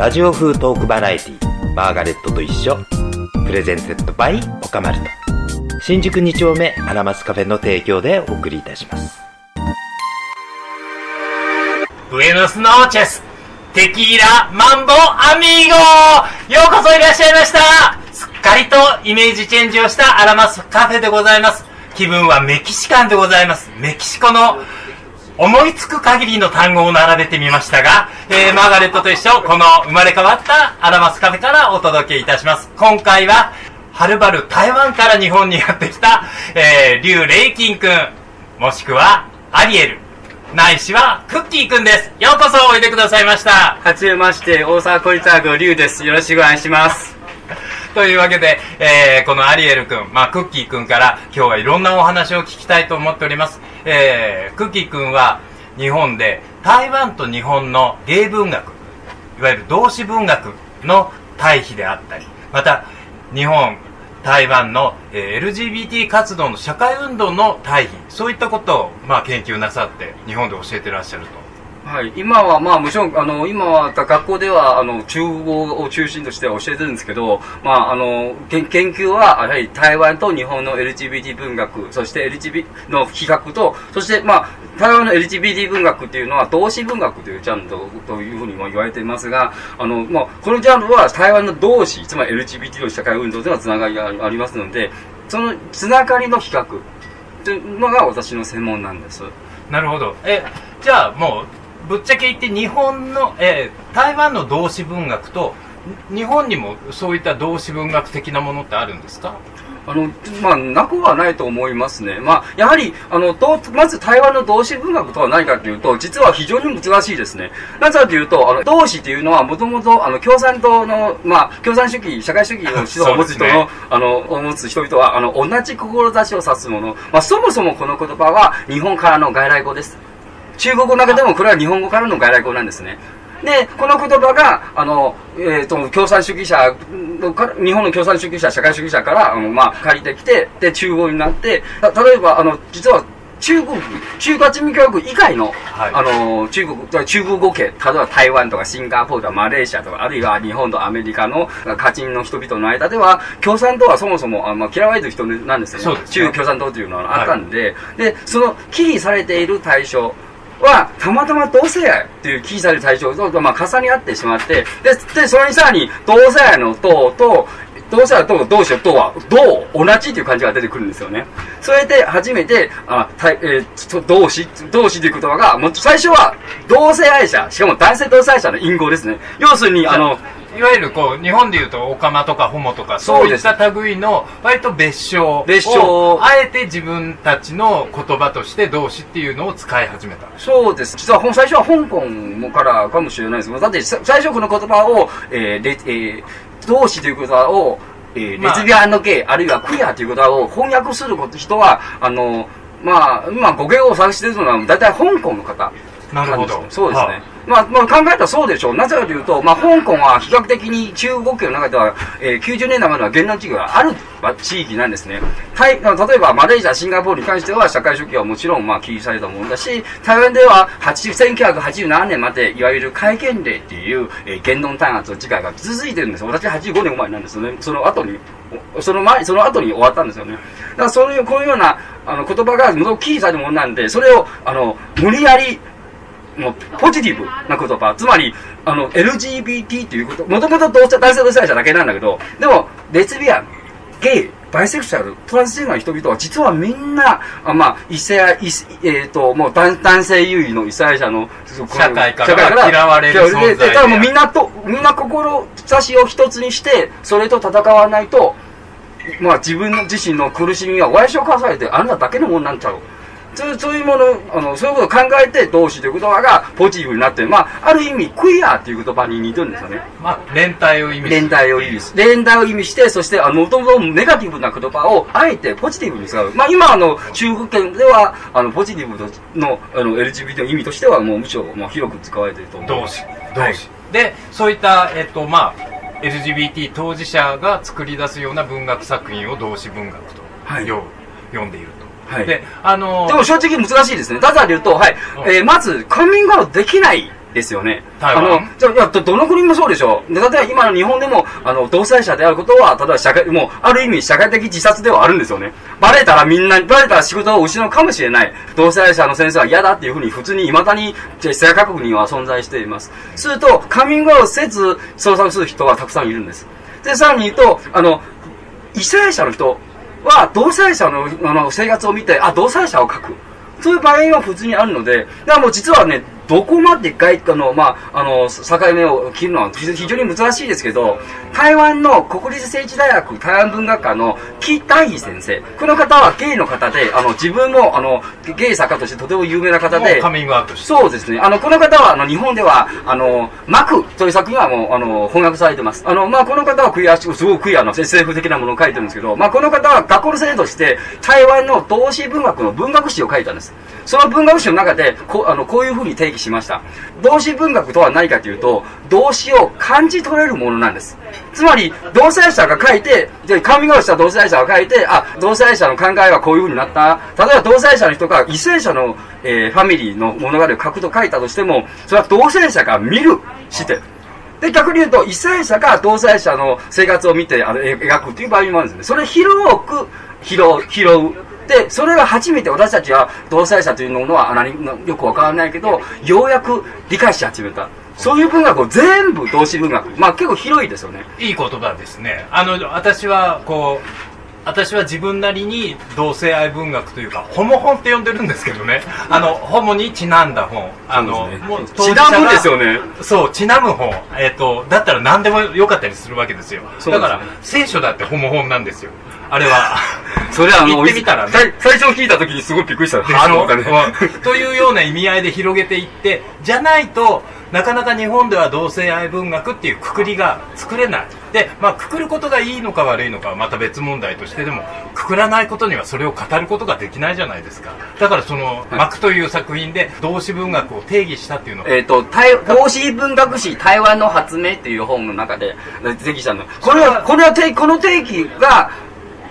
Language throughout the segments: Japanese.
ラジオ風トークバラエティマーガレットと一緒。プレゼンセットバイオカマルト。新宿2丁目アラマスカフェの提供でお送りいたします。ブエノスノーチェステキーラマンボアミーゴようこそいらっしゃいました。すっかりとイメージチェンジをしたアラマスカフェでございます。気分はメキシカンでございます。メキシコの思いつく限りの単語を並べてみましたが、えー、マーガレットと一緒、この生まれ変わったアラマスカフェからお届けいたします。今回は、はるばる台湾から日本にやってきた、えー、リュウ・レイキンくん、もしくは、アリエル、ないしは、クッキーくんです。ようこそおいでくださいました。はじめまして、大阪コリターグリュウです。よろしくお願いします。というわけで、えー、このアリエルくん、まあ、クッキーくんから今日はいろんなお話を聞きたいと思っております。えー、クッキーくんは日本で台湾と日本の芸文学、いわゆる同志文学の対比であったり、また日本、台湾の、えー LGBT 活動の社会運動の対比、そういったことを、まあ、研究なさって日本で教えてらっしゃると。はい、今はまあもちろん、あの、今は学校では、あの、中国語を中心として教えてるんですけど、まあ、あの、研究は、やはり台湾と日本の LGBT 文学、そして LGBT の比較と、そしてまあ、台湾の LGBT 文学っていうのは同志文学というジャンルというふうにも言われていますが、あの、まあ、このジャンルは台湾の同志、つまり LGBT の社会運動とのはつながりがありますので、そのつながりの比較というのが私の専門なんです。なるほど。え、じゃあもう、ぶっちゃけ言って日本の、えー台湾の同志文学と、に日本にもそういった同志文学的なものってあるんですか？あの、まあ、なくはないと思いますね。まあ、やはり、あの、と、まず台湾の同志文学とは何かというと、実は非常に難しいですね。なぜかというと、あの、同志というのはもともと、あの、共産党の、まあ、共産主義、社会主義の指導を持つ人の、ねあの、を持つ人々は、あの、同じ志を指すもの。まあ、そもそもこの言葉は、日本からの外来語です。中国語の中でもこれは日本語からの外来語なんですね。で、この言葉が、あの、えっ、と、共産主義者のから、日本の共産主義者、社会主義者から、あの、まあ、借りてきて、で、中国になって、た例えば、あの、実は、中国、中華人民共和国以外の、はいあの、中国、中国語系、例えば台湾とかシンガポールとかマレーシアとか、あるいは日本とアメリカの家人の人々の間では、共産党はそもそも、あまあ、嫌われてる人なんですよね。ね中国共産党というのはあったんで、で、その、忌避されている対象、は、たまたま同性愛っていう忌避される対象と、まあ、重ね合ってしまって、で、で、それにさらに、同性愛の党と、同性愛と同士の党は、同、同じという感じが出てくるんですよね。それで、初めて、あ、たえーと同士、同士という言葉が、もう最初は、同性愛者、しかも男性同性愛者の隠語ですね。要するに、あの、いわゆるこう、日本でいうと、オカマとかホモとか、そういった類の、割と別称を、別称あえて自分たちの言葉として同志っていうのを使い始めた。そうです。実は最初は香港もからかもしれないですけど、だってさ最初この言葉を、えーレえー同志という言葉を、えーまあレズビアンのゲイ、あるいはクイアという言葉を翻訳する人は、あの、まあ、今語源を探しているのは、大体香港の方。なるほどそうですね。はまあ、まあ、考えたらそうでしょう。なぜかというと、まあ、香港は比較的に中国圏の中では、えー90年代までは言論地域がある地域なんですね。台例えば、マレーシア、シンガポールに関しては、社会主義はもちろん、まあ、禁止されたものだし、台湾では、80 1987年まで、いわゆる戒厳令っていう、えー言論弾圧の事態が続いてるんですよ。私85年生まれなんですよね。その後に、その前、その後に終わったんですよね。だから、そういう、こういうような、あの、言葉が、もともと禁止されたものなんで、それを、あの、無理やり、もうポジティブな言葉、つまり、あの、LGBT っていうこと、もともと同性男性同性愛者だけなんだけど、でも、レズビアン、ゲイ、バイセクシャル、トランスジェンダーの人々は実はみんな、あまあ、異性えっ、と、もう男男性優位の異性愛者の、社会から嫌われる存在でででただもうみんなと、みんな志を一つにして、それと戦わないと、まあ自分の自身の苦しみは親父をかされてあなただけのものになっちゃう。そうそういうもの、あの、そういうことを考えて、同志という言葉がポジティブになって、まあ、ある意味、クイアっていう言葉に似てるんですよね。まあ、連帯を意味する連帯を意味する。連帯を意味して、そして、あの、もともとネガティブな言葉を、あえてポジティブに使う。まあ、今、あの、中国圏では、あの、ポジティブの、あの、LGBT の意味としては、もうむしろ、まあ、広く使われていると思う。同志同志、でそういったえっとまあ LGBT 当事者が作り出すような文学作品を同志文学と、はいよ読んでいると、はいであのでも正直難しいですね。なぜかというと、はい、うんえーまず、カミングアウトできないですよね。あの、じゃあいやど、どの国もそうでしょう。で例えば今の日本でも、あの、同妻者であることは、例えば社会、もう、ある意味社会的自殺ではあるんですよね。バレたらみんな、バレたら仕事を失うかもしれない。同妻者の先生は嫌だっていうふうに普通に未だに、世界各国には存在しています。すると、カミングアウトせず捜索する人はたくさんいるんです。で、さらに言うと、あの、異性者の人は同妻者のあの生活を見て、あ、同妻者を書く。そういう場合は普通にあるので、だからもう実はね、どこまで外貨の、まあ、あの、境目を切るのは非非常に難しいですけど、台湾の国立政治大学台湾文学科の木大義先生。この方はゲイの方で、あの、自分も、あの、ゲイ作家としてとても有名な方で、カミングアウト。そうですね。あの、この方は、あの、日本では、あの、マクという作品はもう、あの、翻訳されてます。あの、まあ、この方はクイア、すごくクイアの SF 的なものを書いてるんですけど、まあ、この方は学校の先生として、台湾の同志文学の文学史を書いたんです。その文学史の中で、こう、あの、こういうふうに定義しました。同志文学とは何かというと、動詞を感じ取れるものなんです。つまり、同妻者が書いて、で、カミングアウトした同妻者が書いて、あ、同妻者の考えはこういう風になった。例えば同妻者の人が異性者の、えーファミリーの物語を書くと書いたとしても、それは同性者が見るして。で、逆に言うと、異性者が同妻者の生活を見てあの描くという場合もあるんですね。それ広く拾う、拾う。で、それが初めて私たちは同妻者というのは何よくわからないけど、ようやく理解し始めた。そういう文学を全部同志文学。まあ結構広いですよね。いい言葉ですね。あの、私は、こう、私は自分なりに同性愛文学というか、ホモ本って呼んでるんですけどね。あの、ホモにちなんだ本。あの、ちなむですよね。そう、ちなむ本。えっ、と、だったら何でもよかったりするわけですよ。だから、聖書だってホモ本なんですよ。あれは。それはあの、言ってみたらね。最最初聞いた時にすごいびっくりした。でしょ？はぁというような意味合いで広げていってじゃないとなかなか日本では同性愛文学っていうくくりが作れない。で、まあ、くくることがいいのか悪いのかはまた別問題としてでもくくらないことにはそれを語ることができないじゃないですか。だからその「幕」という作品で同志文学を定義したっていうのは。えっ、と、台、同志文学史台湾の発明っていう本の中で定義したの。これは、これは定、この定義が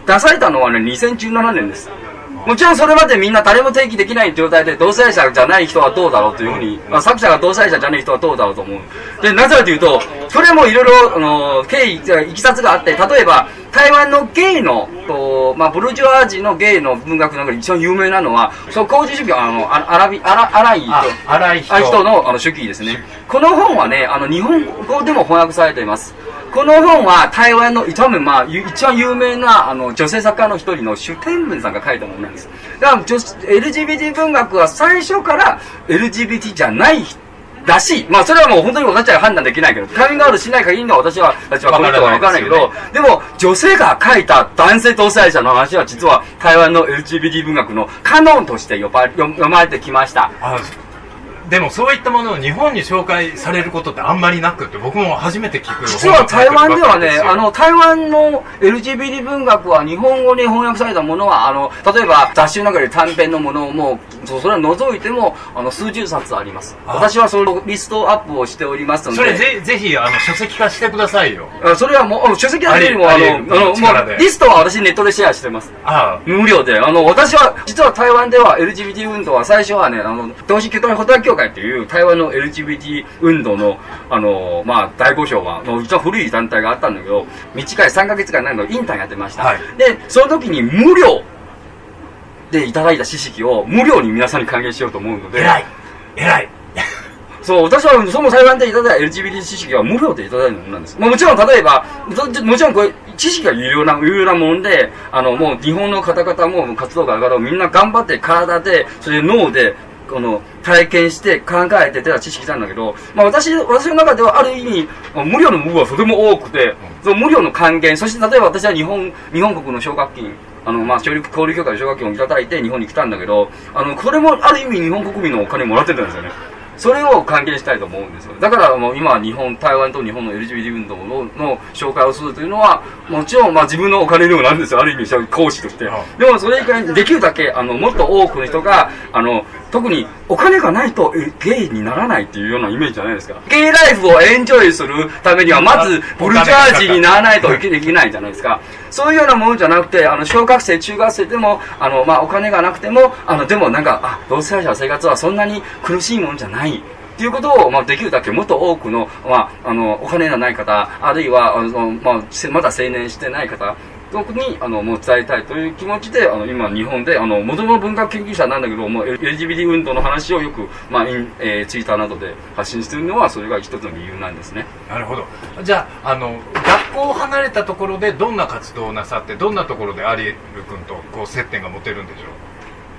出されたのはね、2017年です。もちろんそれまでみんな誰も定義できない状態で同性者じゃない人はどうだろうというふうに、まあ、作者が同性者じゃない人はどうだろうと思う。で、なぜかというと、それもいろいろ、あの、経緯、いきさつがあって、例えば、台湾のゲイの、とまあ、ブルジョワージのゲイの文学の中で一番有名なのは、その工事主義は、あの、あアラビ、アラ、アライと、あ荒い人あ人のあの手記ですね。この本はね、あの日本語でも翻訳されています。この本は台湾の多分まあゆ一番有名なあの女性作家の一人の朱天文さんが書いたものなんです。だから女 LGBT 文学は最初から LGBT じゃないらしい。まあそれはもう本当に私は判断できないけど、カミングアウトしない限りの私は、私はこの人はわからないけど、わでも女性が書いた男性同性者の話は実は台湾の LGBT 文学のカノンとして呼ば読読まれてきました。あでもそういったものを日本に紹介されることってあんまりなくって僕も初めて聞く実は台湾ではね、あのの、台湾の LGBT 文学は日本語に翻訳されたものは、あの、例えば雑誌の中で短編のものをもう、そそれを除いても、あの、数十冊あります。あ私はそのリストアップをしておりますので。それぜぜひあの書籍化してくださいよあそれはもう、書籍だけよりも、あの、あの、もう、リストは私ネットでシェアしてます。あ無料で。あの、私は、実は台湾では LGBT 運動は最初はね、あの、同志巨大ホタル協会っていう台湾の LGBT 運動の、あの、まあ、大御所は、の一番古い団体があったんだけど、短い3ヶ月間なんかインターンやってました。はい。で、その時に無料でいただいた知識を無料に皆さんに還元しようと思うので、偉い。偉い。そう、私はその台湾でいただいた LGBT 知識は無料でいただいたものなんです。まあ、もちろん、例えば、ももちろんこれ、知識が有料な、有料なもんで、あの、もう日本の方々も活動が上がるみんな頑張って体で、それで脳で、この、体験して考えて出た知識なんだけど、まあ私、私の中ではある意味、無料の部分はとても多くて、その無料の還元、そして例えば私は日本、日本国の奨学金、あの、まあ、教育、交流協会の奨学金をいただいて日本に来たんだけど、あの、これもある意味日本国民のお金もらってたんですよね。それを還元したいと思うんですよ。だからもう今日本、台湾と日本の LGBT 運動のの紹介をするというのは、もちろんまあ自分のお金にもなるんですよ。ある意味、講師としてうん。でもそれ以外にできるだけ、あの、もっと多くの人が、あの、特にお金がないとゲイにならないっていうようなイメージじゃないですか。ゲイライフをエンジョイするためには、まずブルジョワージにならないといけできないじゃないですか。そういうようなものじゃなくて、あの、小学生、中学生でも、あの、まあ、お金がなくても、あの、でもなんか、あ、同性愛者の生活はそんなに苦しいものじゃない。っていうことを、まあ、できるだけもっと多くの、まあ、あの、お金のない方、あるいは、あの、まあ、まだ成年してない方、特にあのもう伝えたいという気持ちであの今日本であの元々文学研究者なんだけどもう LGBT 運動の話をよく、まあえー、ツイッターなどで発信しているのはそれが一つの理由なんですね。なるほど。じゃああの学校を離れたところでどんな活動をなさってどんなところでアリエル君とこう接点が持てるんでしょう？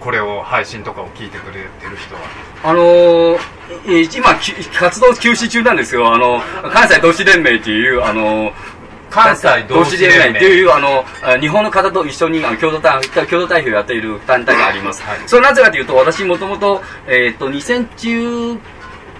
これを配信とかを聞いてくれてる人は。あのー、えー今き活動休止中なんですよ。あの関西同志連盟っていうあのー関西同志連盟。っていう、あの、あ日本の方と一緒にあの共同代共同代表をやっている団体があります。はい。それなぜかというと、私もともと、えっ、と、2010、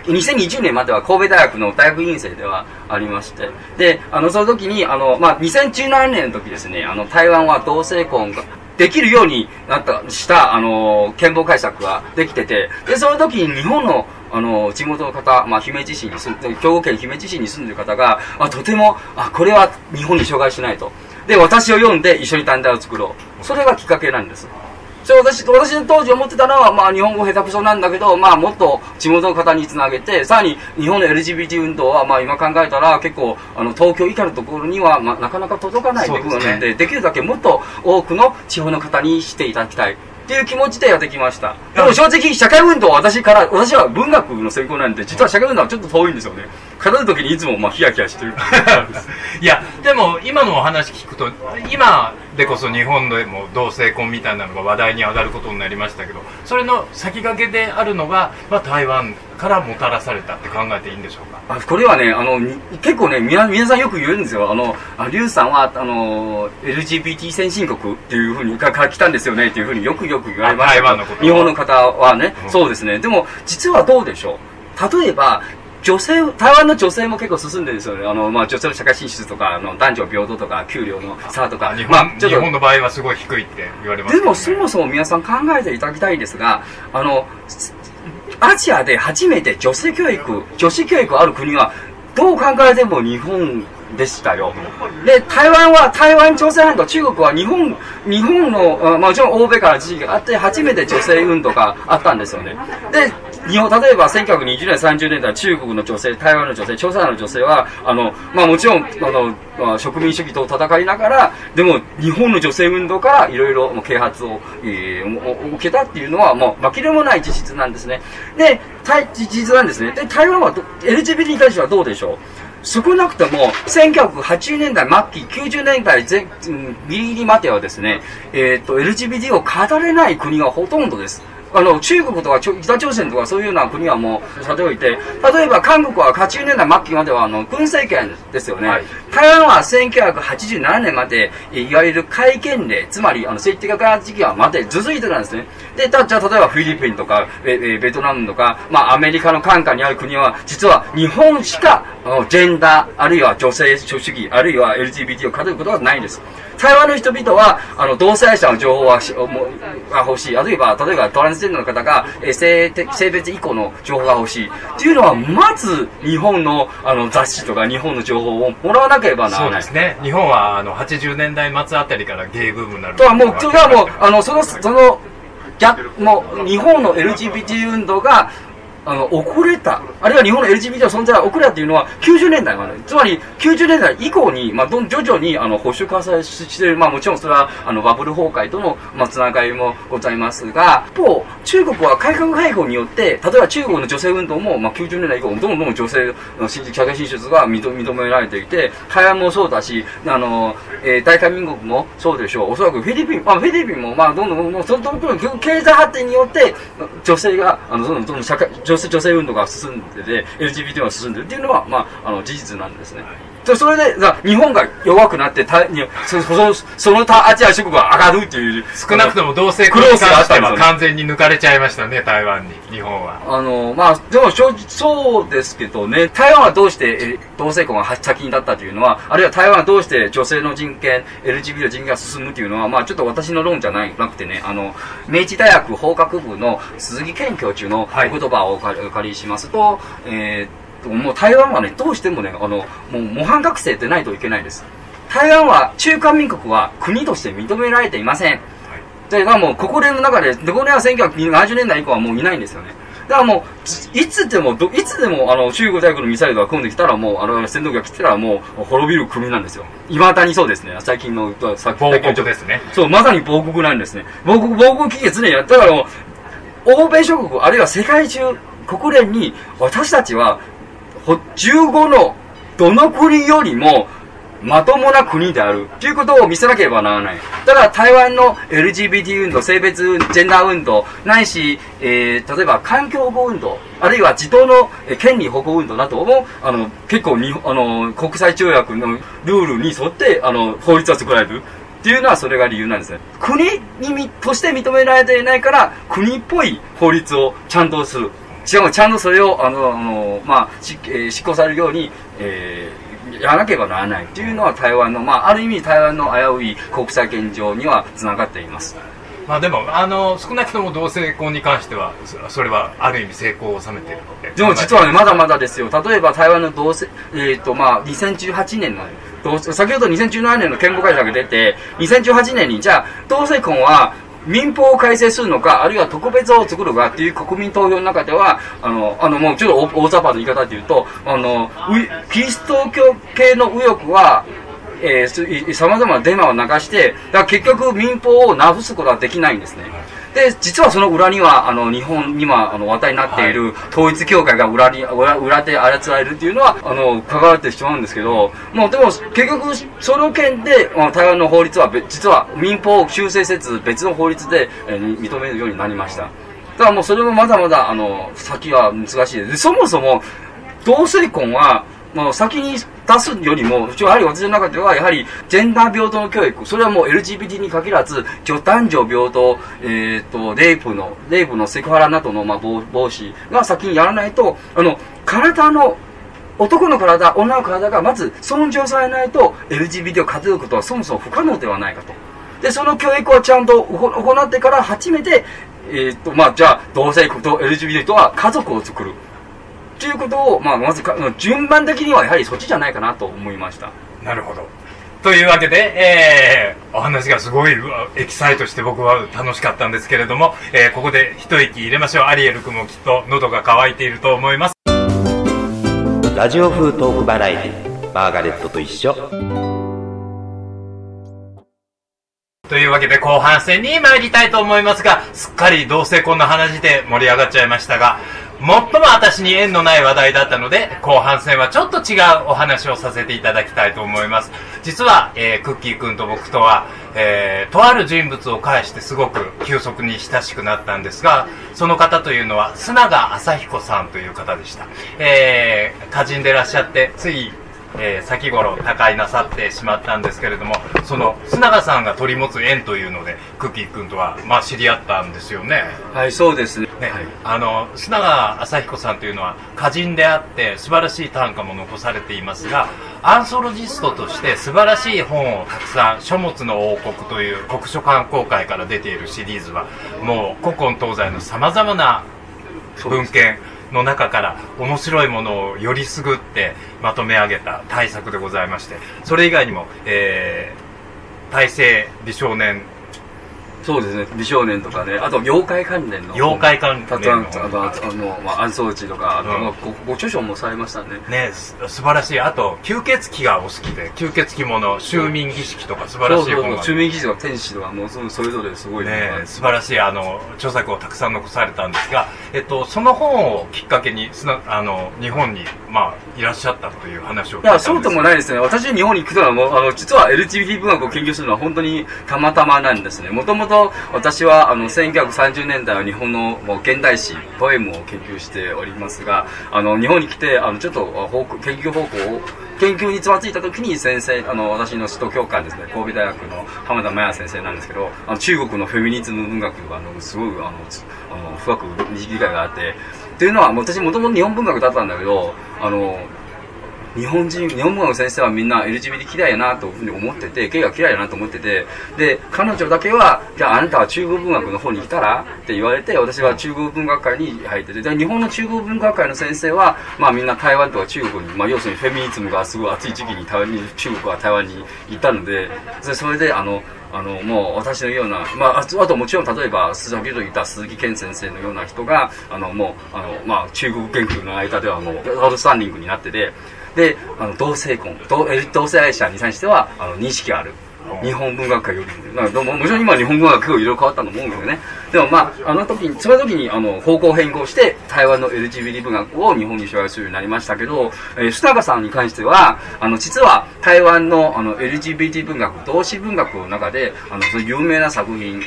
2020年までは神戸大学の大学院生ではありまして、で、あの、その時に、あの、まあ、2017年の時ですね、あの、台湾は同性婚が、できるようになった、した、あの、憲法改策ができてて、で、その時に日本の、あの、地元の方、まあ、姫路市に住んで、兵庫県姫路市に住んでる方が、あ、とても、あ、これは日本に障害しないと。で、私を読んで一緒に短大を作ろう。それがきっかけなんです。それ私、私の当時思ってたのは、まあ、日本語下手くそなんだけど、まあ、もっと地元の方につなげて、さらに日本の LGBT 運動は、まあ、今考えたら、結構、あの、東京以下のところには、まあ、なかなか届かないということなので、できるだけもっと多くの地方の方にしていただきたい。っていう気持ちでやってきました。でも正直、社会運動は私から、私は文学の専攻なんで、実は社会運動はちょっと遠いんですよね。語る時にいつも、まあ、ヒヤヒヤしてる。いやでも今のお話聞くと今でこそ日本でも同性婚みたいなのが話題に上がることになりましたけどそれの先駆けであるのが、まあ、台湾からもたらされたって考えていいんでしょうか？あこれはね、あの、に結構ね、皆皆さんよく言うんですよ。あの、あリュウさんは、あの、LGBT 先進国っていうふうに、かから来たんですよねっていうふうによくよく言われました日本の方はね、うんそうですね。でも、実はどうでしょう？例えば、女性、台湾の女性も結構進んでるんですよね。あの、まあ、女性の社会進出とか、あの、男女平等とか、給料の差とか。日本,、まあ、ちょっと日本の場合はすごい低いって言われますでもそもそも皆さん考えていただきたいんですが、あの、すアジアで初めて女性教育、女子教育ある国は、どう考えても日本でしたよ。で、台湾は、台湾朝鮮半島、中国は日本、日本の、あまあもちろん欧米から地域があって、初めて女性運動があったんですよね。で、日本、例えば1920年、30年代、中国の女性、台湾の女性、朝鮮の女性は、あの、まあもちろん、あの、まあ植民主義と戦いながら、でも日本の女性運動からいろいろ啓発を、えー受けたっていうのは、もう負けるもない事実なんですね。で、事実なんですね。で、台湾は LGBT に対してはどうでしょう？少なくとも、1980年代末期、90年代前、うんギリギリまではですね、えっ、と、LGBT を語れない国がほとんどです。あの、中国とか北朝鮮とかそういうような国はもう、さておいて、例えば韓国は80年代末期までは、あの、軍政権ですよね。はい台湾は1987年まで、いいわゆる戒厳令、つまり、あの、政治的な時期はまで続いてたんですね。で、たじゃあ、例えばフィリピンとか、ええベトナムとか、まあ、アメリカの管下にある国は、実は日本しか、ジェンダー、あるいは女性主義、あるいは LGBT を語ることがないんです。台湾の人々は、あの、同性者の情報はしもうが欲しい。あるいは、例えばトランスジェンダーの方が、えー性的性別以降の情報が欲しい。っていうのは、まず、日本の、あの、雑誌とか日本の情報をもらわなければなそらない。うですね日本はあの80年代末あたりからゲイブームになるとはもう、それはもう、あの、その、その、逆、もう、日本の LGBT 運動が、あの、遅れた、あるいは日本の LGBT の存在が遅れたっていうのは、90年代まで、つまり、90年代以降に、まあ、どん徐々に、あの、保守化されしている、まあ、もちろんそれは、あの、バブル崩壊との、まあ、つながりもございますが、一方、中国は改革開放によって、例えば中国の女性運動も、まあ、90年代以降、どんどんどん女性の社会進出が認認められていて、台湾もそうだし、あの、えー大韓民国もそうでしょう。おそらくフィリピン、まあ、フィリピンも、まあ、どんどんどんどん、そのどんどん経済発展によって、女性が、あの、どんどんどんどん社会、女性、女性運動が進んでて、LGBT が進んでるっていうのは、まあ、あの、事実なんですね。でそれで、だ日本が弱くなって、たにそその、その他アジア諸国が上がるっていう。少なくとも同性婚に関しては完全に抜かれちゃいましたね台湾に日本はあの、まあ、でも正直そうですけどね、台湾はどうしてえ同性婚が先にだったというのは、あるいは台湾はどうして女性の人権、LGBT の人権が進むというのは、まあ、ちょっと私の論じゃないなくてね、あの、明治大学法学部の鈴木健教授の言葉をお借りしますと、えーっと、もう台湾はね、どうしてもね、あの、もう模範学生でないといけないです。台湾は、中華民国は国として認められていません。で、まあもう国連の中で、で、これは1970年代以降はもういないんですよね。だからもう、いつでも、どいつでも、あの、中国大陸のミサイルが込んできたら、もう、あの、戦闘機が来たら、もう、滅びる国なんですよ。未だにそうですね。最近の、さっきですね。そう、まさに亡国なんですね。亡国、亡国危機常にやったからもう、欧米諸国、あるいは世界中、国連に、私たちは、ほ15のどの国よりも、まともな国であるということを見せなければならない。ただ台湾の LGBT 運動、性別ジェンダー運動、ないし、えー、例えば環境保護運動、あるいは児童の権利保護運動なども、あの、結構に、あの、国際条約のルールに沿って、あの、法律は作られる。っていうのはそれが理由なんですね。国にとして認められていないから、国っぽい法律をちゃんとする。しかもちゃんとそれを、あの、あのまあ、しえー執行されるように、えーやらなければならないっていうのは台湾の、まあ、ある意味台湾の危うい国際現状にはつながっています。まあでも、あの、少なくとも同性婚に関しては、そそれはある意味成功を収めているので。でも実はね、まだまだですよ。例えば台湾の同性、えっ、と、まあ、2018年の、同先ほど2017年の憲法改正が出て、2018年に、じゃあ、同性婚は、民法を改正するのか、あるいは特別法を作るかっていう国民投票の中では、あの、あの、もうちょっと大雑把な言い方で言うと、あの、キリスト教系の右翼は、えー、さまざまなデマを流して、だから結局民法をなぶすことはできないんですね。で、実はその裏には、あの、日本に今、あの、話題になっている統一教会が裏に、裏裏で操られるっていうのは、あの、関わってしまうんですけど、もうでも、結局、その件で、まあ台湾の法律は別、実は民法を修正せず、別の法律で、えー認めるようになりました。だからもうそれもまだまだ、あの、先は難しいです。でそもそも、同性婚は、もう先に出すよりも、やはり私の中では、やはり、ジェンダー平等の教育、それはもう LGBT に限らず、女男女平等、えっ、と、レイプの、レイプのセクハラなどの、まあ、防防止が先にやらないと、あの、体の、男の体、女の体がまず尊重されないと、LGBT を勝てることはそもそも不可能ではないかと。で、その教育をちゃんと行ってから初めて、えっ、と、まあ、じゃあ、同性婚と LGBT とは家族を作る。ということを、まあ、まずか、順番的にはやはりそっちじゃないかなと思いました。なるほど。というわけで、えー、お話がすごいエキサイトして僕は楽しかったんですけれども、えー、ここで一息入れましょう。アリエル君もきっと喉が渇いていると思います。ラジオ風トークバラエティマーガレットと一緒というわけで後半戦に参りたいと思いますが、すっかり同性婚の話で盛り上がっちゃいましたが、最も私に縁のない話題だったので、後半戦はちょっと違うお話をさせていただきたいと思います。実は、えークッキー君と僕とは、えーとある人物を介してすごく急速に親しくなったんですが、その方というのは、須永朝彦さんという方でした。えー歌人でいらっしゃって、ついえー先頃他界なさってしまったんですけれどもその須永さんが取り持つ縁というのでクッキー君とは、まあ、知り合ったんですよねはい、そうですね。ね、あの須永朝彦さんというのは歌人であって素晴らしい短歌も残されていますがアンソロジストとして素晴らしい本をたくさん書物の王国という国書観光会から出ているシリーズはもう古今東西のさまざまな文献の中から面白いものをよりすぐってまとめ上げた対策でございましてそれ以外にも、えー、大成美少年そうですね。美少年とかね、あと妖怪関連の。妖怪関連のたくさん、あの、あの、まあ、暗装地とか、あと、うんまあごご著書もされましたね。ねす素晴らしいあと吸血鬼がお好きで吸血鬼もの襲民儀式とか素晴らしい本が中民記事とか天使とか、もうそそれぞれすごいね素晴らしいあの著作をたくさん残されたんですが、えっと、その本をきっかけにすなあの日本に、まあ、いらっしゃったという話を聞いたんですそうでもないですね。私、日本に行くのはもう、あの、実は LGBT 文学を研究するのは本当にたまたまなんですね。もともと私は、あの、1930年代は日本の現代史、ポエムを研究しておりますが、あの、日本に来て、あの、ちょっと、研究方向を、研究につまずいた時に先生、あの、私の指導教官ですね、神戸大学の浜田麻也先生なんですけど、あの、中国のフェミニズム文学が、あの、すごい、あの、あの深く理解があって、っていうのは、私もともと日本文学だったんだけど、あの、日本人、日本語の先生はみんな LGBT 嫌いやなというふうに思ってて、ゲイが嫌いやなと思ってて、で、彼女だけは、じゃああなたは中国文学の方に来たら？って言われて、私は中国文学会に入ってて、で、日本の中国文学会の先生は、まあみんな台湾とか中国に、まあ要するにフェミニズムがすごい熱い時期に台湾に、中国は台湾に行ったので、でそれで、あの、あの、もう私のような、まあ、あとあともちろん例えば、先ほど言った鈴木健先生のような人が、あの、もう、あの、まあ、中国研究の間ではもう、アウトスタンディングになってて、で、あの、同性婚、同同性愛者に対しては、あの、認識がある。日本文学界よりも、まあ、もちろん今日本文学界いろいろ変わったと思うんだけどね。でもまあ、あの時に、その時に、あの、方向変更して、台湾の LGBT 文学を日本に紹介するようになりましたけど、えー、須永さんに関しては、あの、実は台湾の、あの、LGBT 文学、同志文学の中で、あの、有名な作品、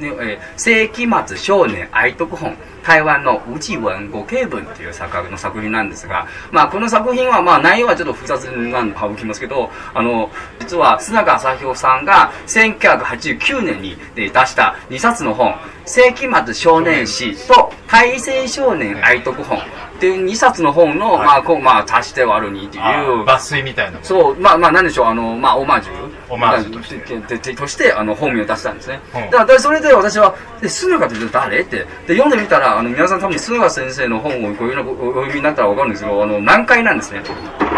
えー、世紀末少年愛徳本、台湾の内文五景文っていう作家の作品なんですが、まあ、この作品は、まあ、内容はちょっと複雑なん省きますけど、あの、実は、須永朝彦さんが1989年に出した2冊の本、世紀末少年誌と大成少年愛徳本っていう2冊の本の、はいまあ、こう、まあ、足して割る2っていう、抜粋みたいなそう、まあ、まあ、なんでしょう、あの、まあ、オマージュ。オマージュとしてででとして、あの、本名を出したんですね。うんだから、でそれで私は、で、スヌガって誰？って。で、読んでみたら、あの、皆さん多分スヌガ先生の本をご読みになったらわかるんですけど、あの、難解なんですね。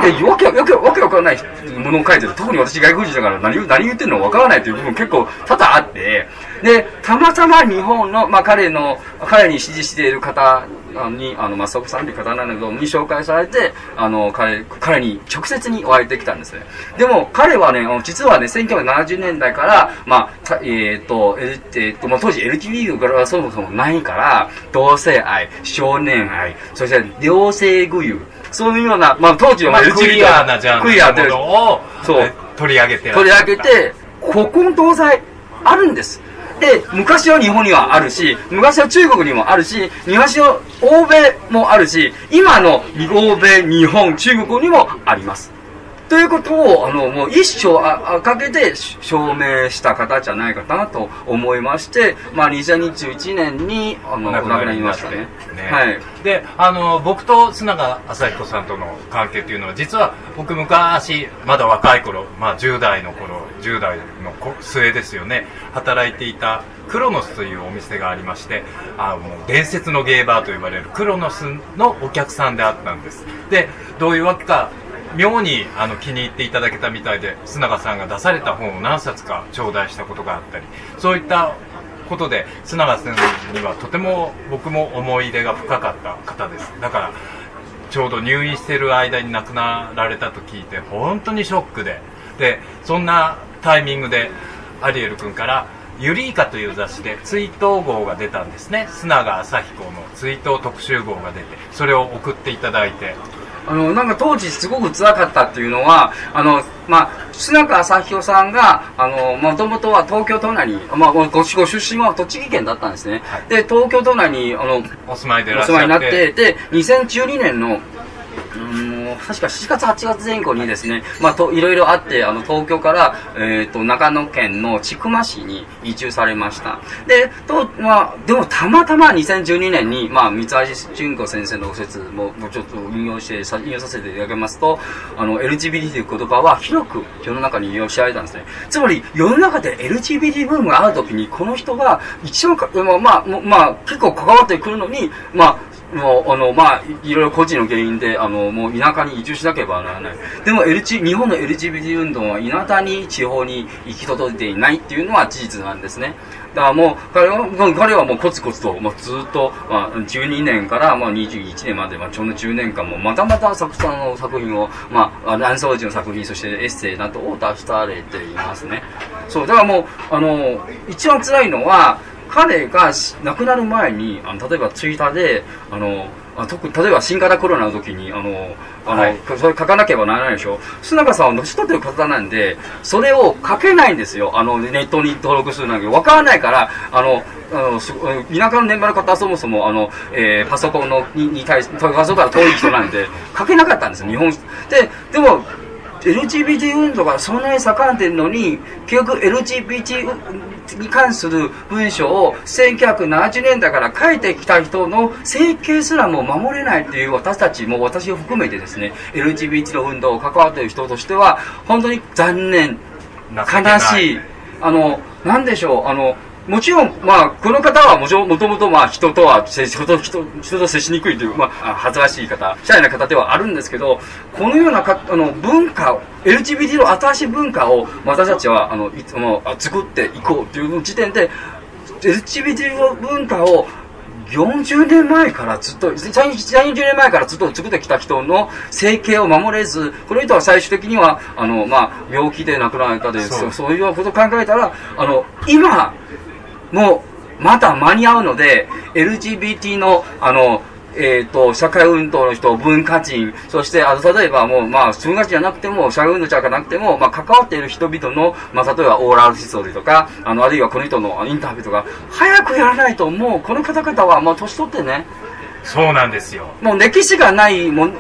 え、わけわけわけわからないものを書いてる。特に私外国人だから何言う何言ってるのかわからないという部分結構多々あって、で、たまたま日本の、まあ、彼の、彼に支持している方に、あの、松岡さんという方なんだけど、に紹介されて、あの、彼、彼に直接にお会いできたんですね。でも、彼はね、実はね、1970年代から、まあ、たえっ、と、L えっ、と、まあ、当時 LTV がそもそもないから、同性愛、少年愛、そして両性具有、そういうような、まあ、当時はまあ、クリアなジャンのものをそうえ取り上げて取り上げて、古今東西あるんです。で、昔は日本にはあるし、昔は中国にもあるし、昔は欧米もあるし、今の欧米、日本、中国にもあります。ということを、あの、もう一生ああかけてし証明した方じゃないかなと思いまして、まあ、2021年に、あの、お亡くなりましたね。はい。であの僕と須永朝彦さんとの関係っていうのは実は僕昔まだ若い頃、まあ、10代の頃10代のこ末ですよね働いていたクロノスというお店がありましてあもう伝説のゲーバーと呼ばれるクロノスのお客さんであったんですでどういうわけか妙にあの気に入っていただけたみたいで須永さんが出された本を何冊か頂戴したことがあったりそういったことで須永さんにはとても僕も思い入れが深かった方です。だからちょうど入院してる間に亡くなられたと聞いて本当にショックで。でそんなタイミングでアリエル君から「ユリーカ」という雑誌で追悼号が出たんですね。須永朝彦の追悼特集号が出てそれを送っていただいてあの、なんか当時すごく辛かったっていうのは、あの、まあ、須中朝彦さんが、あの、もともとは東京都内に、まあ、ごご出身は栃木県だったんですね。はいで、東京都内に、あの、お住まいでおっしゃって世話になって、で、2012年の、確か7月8月前後にですね、まあ、といろいろあって、あの、東京から、えっ、と、長野県の千曲市に移住されました。で、と、まあ、でもたまたま2012年に、まあ、三橋純子先生の説も、もうちょっと引用して、さ引用させていただきますと、あの、LGBT という言葉は広く世の中に利用しられたんですね。つまり、世の中で LGBT ブームがあるときに、この人が一番か、まあ、まあ、まあ、結構関わってくるのに、まあ、もう、あの、まあ、いろいろ個人の原因で、あの、もう田舎に移住しなければならない。でも、LG、日本の LGBT 運動は田舎に地方に行き届いていないっていうのは事実なんですね。だからもう、彼は、彼はもうコツコツと、もうずっと、まあ、12年から、まあ、21年まで、まあ、ちょうど10年間も、またまた作さんの作品を、まあ、アンソロジーの作品、そしてエッセイなどを出されていますね。そう、だからもう、あの、一番辛いのは、彼がし亡くなる前に、あの例えばツイッターで、あの、あ特に例えば新型コロナの時に、あの、あの、はいそれ書かなければならないでしょ？須永さんは年取ってる方なんで、それを書けないんですよ。あの、ネットに登録するなんて。わからないから、あの、あの、す田舎の年配の方はそもそも、あの、えーパソコンのにに対し、パソコンから遠い人なんで、書けなかったんですよ、日本。で、でも、LGBT 運動がそんなに盛んでるのに、結局 LGBT に関する文章を1970年代から書いてきた人の整形すらも守れないっていう私たちも私を含めてですね LGBT の運動を関わっている人としては本当に残念悲しい。あのなんでしょうあのもちろん、まあ、この方はもちろん、もともと、まあ、人とは、接人と、人人と接しにくいという、まあ、恥ずかしい方、シャイな方ではあるんですけど、このようなか、あの、文化を、LGBT の新しい文化を、私たちは、あの、いつも、あ作っていこうという時点で、LGBT の文化を、40年前からずっと、30 40年前からずっと作ってきた人の生計を守れず、この人は最終的には、あの、まあ、病気で亡くなられたで、そう。そうそういうことを考えたら、あの、今、もう、まだ間に合うので、LGBT の、あの、えっ、と、社会運動の人、文化人、そして、あの、例えばもう、まあ、文化人じゃなくても、社会運動じゃなくても、まあ、関わっている人々の、まあ、例えば、オーラル思想でとか、あの、あるいはこの人のインタビューとか、早くやらないと、もう、この方々は、もう、年取ってね、そうなんですよもう歴史がないもん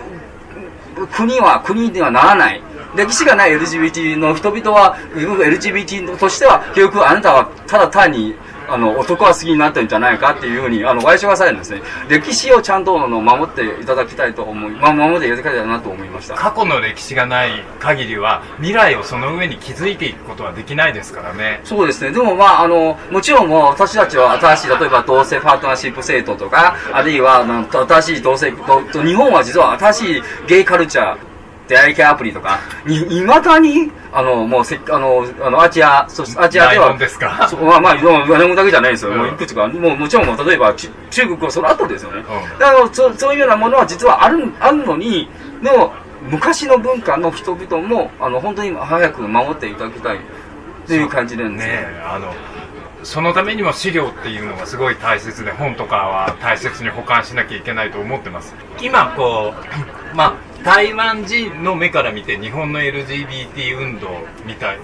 国は国にはならない。歴史がない LGBT の人々は、LGBT としては、結局あなたはただ単に、あの、男は好きになってるんじゃないかっていうふうに、あの、賠償がされるんですね。歴史をちゃんとあの守っていただきたいと思い、まあ、守っていただきたいなと思いました。過去の歴史がない限りは未来をその上に築いていくことはできないですからねそうですね。でもまあ、あの、もちろんもう私たちは新しい、例えば同性パートナーシップ制度とか、あるいは、あの新しい同性、日本は実は新しいゲイカルチャー、出会い系アプリとか、い、いまだに、あの、もうせっあの、あの、アジア、そしてアジアではないもん、ですかそうまあまあ、もう米子だけじゃないですよ。うんもういくつか、もうもちろん例えばち中国はその後ですよね。うんだからそそういうようなものは実はある、あるのに、でも、昔の文化の人々も、あの、本当に早く守っていただきたいっていう感じなんですね。ねえあのそのためにも資料っていうのがすごい大切で本とかは大切に保管しなきゃいけないと思ってます今こうまあ台湾人の目から見て日本の LGBT 運動みたい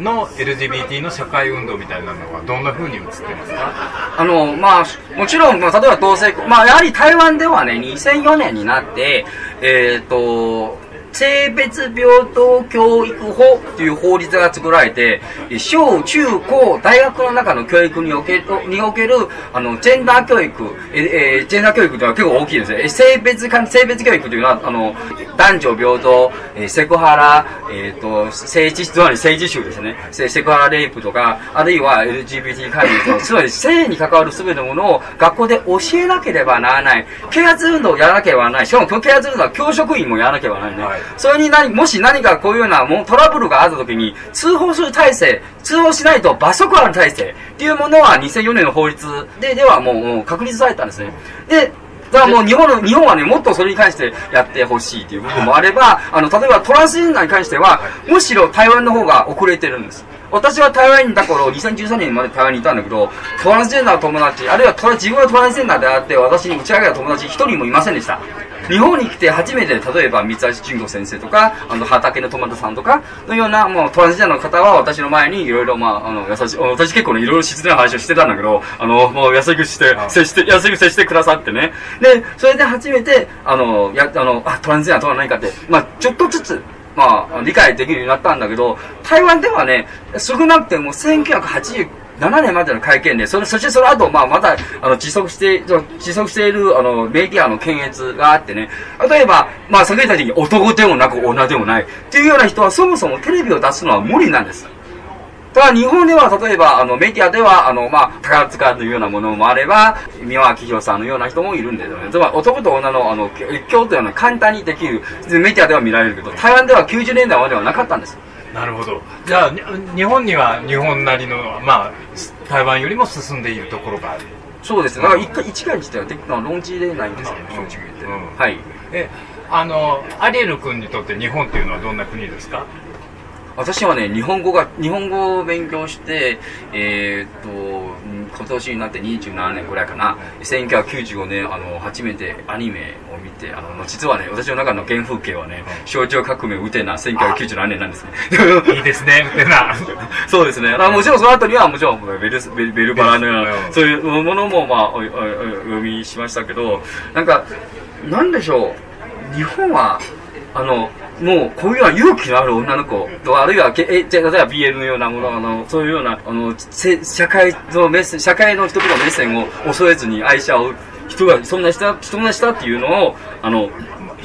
の LGBT の社会運動みたいなのはどんなふうに映ってますか？あの、まあ、もちろん、まあ、例えば同性婚、まあ、やはり台湾ではね、2004年になって、えっ、と、性別平等教育法という法律が作られて、小中高大学の中の教育における、における、あの、ジェンダー教育、ええジェンダー教育というのは結構大きいですね。性別か、性別教育というのは、あの、男女平等、えセクハラ、えっ、と、政治、つまり政治集ですね。セクハラレイプとか、あるいは LGBT 関連と、つまり性に関わる全てのものを学校で教えなければならない。啓発運動をやらなければならない。しかも、啓発運動は教職員もやらなければならない。はいそれに何、もし何かこういうようなもうトラブルがあった時に、通報する体制、通報しないと罰則ある体制っていうものは2004年の法律で、ではもう確立されたんですね。で、だからもう日本の、日本はね、もっとそれに関してやってほしいっていう部分もあれば、あの、例えばトランスジェンダーに関しては、むしろ台湾の方が遅れてるんです。私は台湾にいた頃、2013年まで台湾にいたんだけど、トランスジェンダーの友達、あるいは自分がトランスジェンダーであって、私に打ち上げた友達一人もいませんでした。日本に来て初めて、例えば三橋純子先生とか、あの、畑の友田さんとか、のような、もうトランスジェンダーの方は私の前にいろいろ、まあ、あの、優しい、私結構ね、いろいろ失礼な話をしてたんだけど、あの、もう優しくしてあ、接して、優しく接してくださってね。で、それで初めて、あの、や、あの、あ、トランスジェンダーとは何かって、まあ、ちょっとずつ、まあ、理解できるようになったんだけど、台湾ではね、少なくても1987年までの会見で、それ、そしてその後、まあ、また、あの、持続して、持続している、あの、メディアの検閲があってね、例えば、まあ、先ほど言った時に男でもなく女でもない、っていうような人はそもそもテレビを出すのは無理なんです。ただ日本では例えばあのメディアではあの、まあ、宝塚のようなものもあれば三輪明宏さんのような人もいるんですよね。つまり男と女のあの共というのは簡単にできる。メディアでは見られるけど台湾では90年代まではなかったんですなるほど。じゃあに日本には日本なりのまあ台湾よりも進んでいるところがある。そうですね。だから一回一概にしてはで論じれないんですよね。正直言って、うん。はい。えあのアリエル君にとって日本っていうのはどんな国ですか？私はね、日本語が、日本語を勉強して、えーっと、うん今年になって27年ぐらいかな、1995年、あの、初めてアニメを見て、あの、実はね、私の中の原風景はね、象徴革命ウテナ1997年なんですね。いいですねウテナそうですね。あもちろんその後には、もちろんベルスベルベルバラのような、うんそういうものも、まあ、お読みしましたけど、なんか、なんでしょう、日本は、あの、もう、こういうような勇気のある女の子と、あるいは、けえ、じゃ例えば BL のようなもの、あの、そういうような、あの、せ社会のメッセ、社会の人々の目線を恐れずに愛し合う人が、そんな人、そんな人っていうのを、あの、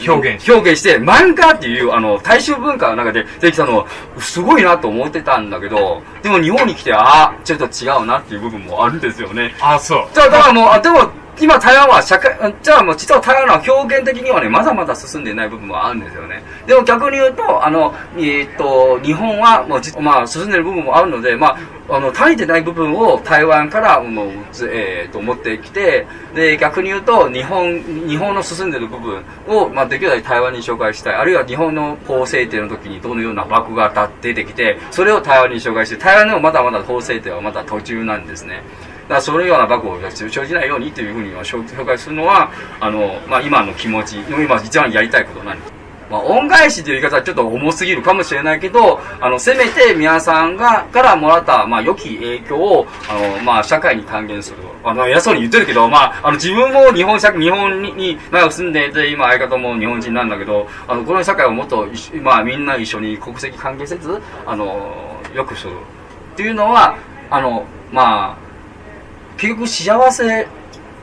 表現し表現して、漫画っていう、あの、大衆文化の中でできたのは、すごいなと思ってたんだけど、でも日本に来て、ああ、ちょっと違うなっていう部分もあるんですよね。あ、そう。じゃあ、だからもう、あ、でも、今台湾は社会、じゃあもう実は台湾は表現的にはね、まだまだ進んでいない部分もあるんですよね。でも逆に言うと、あの、えーっと、日本はもう、まあ進んでる部分もあるので、まあ、あの、足りてない部分を台湾からもう、えーっと、持ってきて、で、逆に言うと、日本、日本の進んでる部分を、まあ、できるだけ台湾に紹介したい。あるいは日本の法制定の時にどのような枠が出てきて、それを台湾に紹介して、台湾でもまだまだ法制定はまだ途中なんですね。だそういうようなバグを生じないようにというふうに紹介するのは、あの、まあ、今の気持ち、今一番やりたいことなんです。まあ、恩返しという言い方はちょっと重すぎるかもしれないけど、あの、せめて皆さんが、からもらった、まあ、良き影響を、あの、まあ、社会に還元する。あの、偉そうに言ってるけど、まあ、あの、自分も日本社、日本にに長く住んでいて、今相方も日本人なんだけど、あの、この社会をもっと、まあ、みんな一緒に国籍関係せず、あの、良くする。っていうのは、あの、まあ、結局幸せ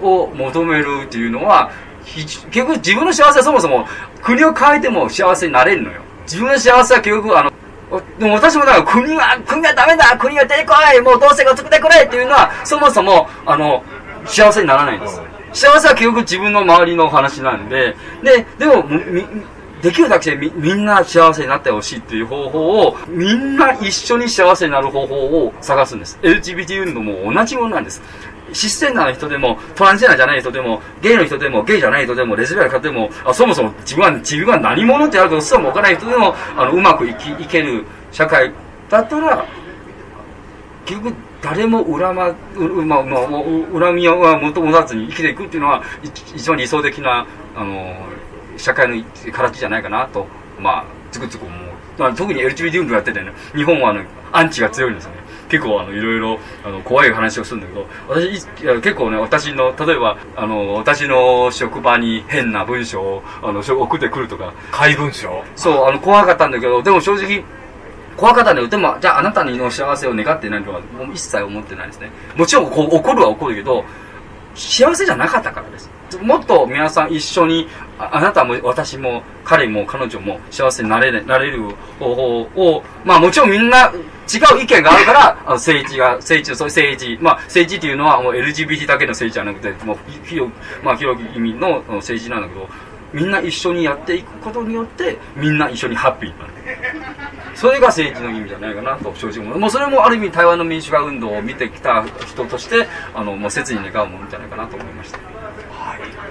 を求めるっていうのは、ひ結局自分の幸せはそもそも国を変えても幸せになれるのよ。自分の幸せは結局あの、おでも私もだから国は、国はダメだ国は出てこいもう同性が作ってくれっていうのは、そもそも、あの、幸せにならないんです。幸せは結局自分の周りの話なんで、で、でも、み、できるだけみみんな幸せになってほしいっていう方法を、みんな一緒に幸せになる方法を探すんです。LGBT 運動も同じものなんです。システンダーの人でも、トランジェンダーじゃない人でも、ゲイの人でも、ゲイじゃない人でも、レズビアンの方でも、あそもそも自分は、自分は何者ってあることすらもわからない人でも、あの、うまく生き、生ける社会だったら、結局、誰も恨ま、うま、ま、恨みは求もらずに生きていくっていうのは、一番理想的な、あの、社会の形じゃないかなと、まあ、つくつく思う。まあ、特に LGBT 運動やっててね、日本はあの、アンチが強いんですよね。結構あの、いろいろ、あの、怖い話をするんだけど、私、結構ね、私の、例えば、あの、私の職場に変な文章を、あの、送ってくるとか。怪文書そう、あの、怖かったんだけど、でも正直、怖かったんだけど、でも、じゃああなたの幸せを願ってないとは、もう一切思ってないですね。もちろん、こう、怒るは怒るけど、幸せじゃなかったからです。もっと皆さん一緒に、あなたも私も彼も彼女も幸せになれるなれる方法を、まあもちろんみんな違う意見があるから、あの政治が、政治、そう政治、まあ政治っていうのはもう LGBT だけの政治じゃなくて、もう広まあ広い意味の政治なんだけど、みんな一緒にやっていくことによって、みんな一緒にハッピーになる。それが政治の意味じゃないかなと正直思う。もうそれもある意味台湾の民主化運動を見てきた人として、あの、もう切に願うものじゃないかなと思いました。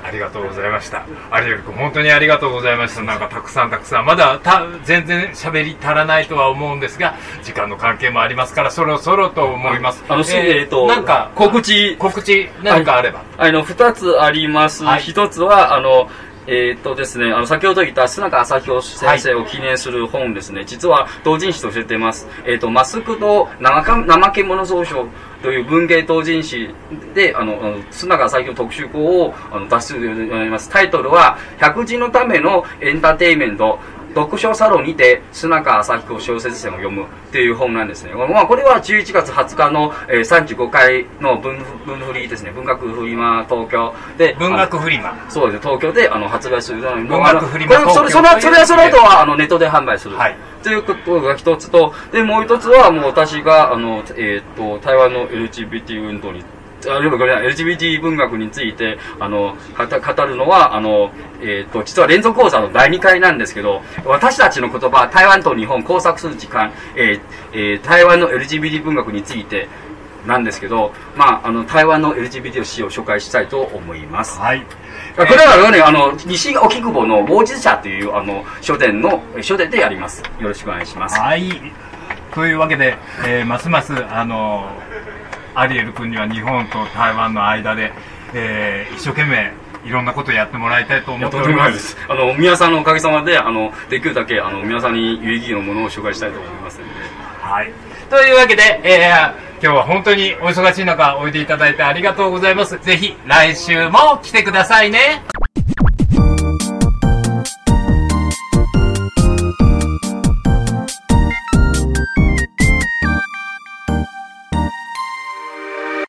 はい、ありがとうございました。有吉君、本当にありがとうございました。なんかたくさんたくさん、まだた全然喋り足らないとは思うんですが、時間の関係もありますから、そろそろと思います。あの、えっ、と、なんか、告知、告知、何かあれば。あの、二つあります。はい一つは、あの、えっ、とですね、あの、先ほど言った須中朝日先生を記念する本ですね、実は同人誌として出てます。えっ、と、マスクと生か怠け者蔵書という文芸同人誌で、あの、須中朝日特集校をあの出しております。タイトルは、百人のためのエンターテインメント、読書サロンにて、須中朝彦小説選を読むっていう本なんですね。まあ、これは11月20日の、えー、35回の文文振りですね。文学フリマ東京で。文学フリマ。そうですね。東京であの発売する。文学フリマこれそれそれそれはその後はあのネットで販売する。はい。ということが一つと、で、もう一つはもう私が、あの、えっ、と、台湾の LGBT 運動にあるいはこれは LGBT 文学について、あの、語るのは、あの、えっ、と、実は連続講座の第2回なんですけど、私たちの言葉、台湾と日本工作する時間、えーえー台湾の LGBT 文学についてなんですけど、まあ、あの、台湾の LGBT の詩を紹介したいと思います。はい。これはね、あの、西沖久保の某日社という、あの、書店の、書店でやります。よろしくお願いします。はい。というわけで、えーますます、あの、アリエル君には日本と台湾の間で、えー一生懸命いろんなことやってもらいたいと思っておりま。すす。あの、皆さんのおかげさまで、あの、できるだけ、あの、皆さんに有意義なものを紹介したいと思いますので。はい。というわけで、えー今日は本当にお忙しい中おいでいただいてありがとうございます。ぜひ来週も来てくださいね。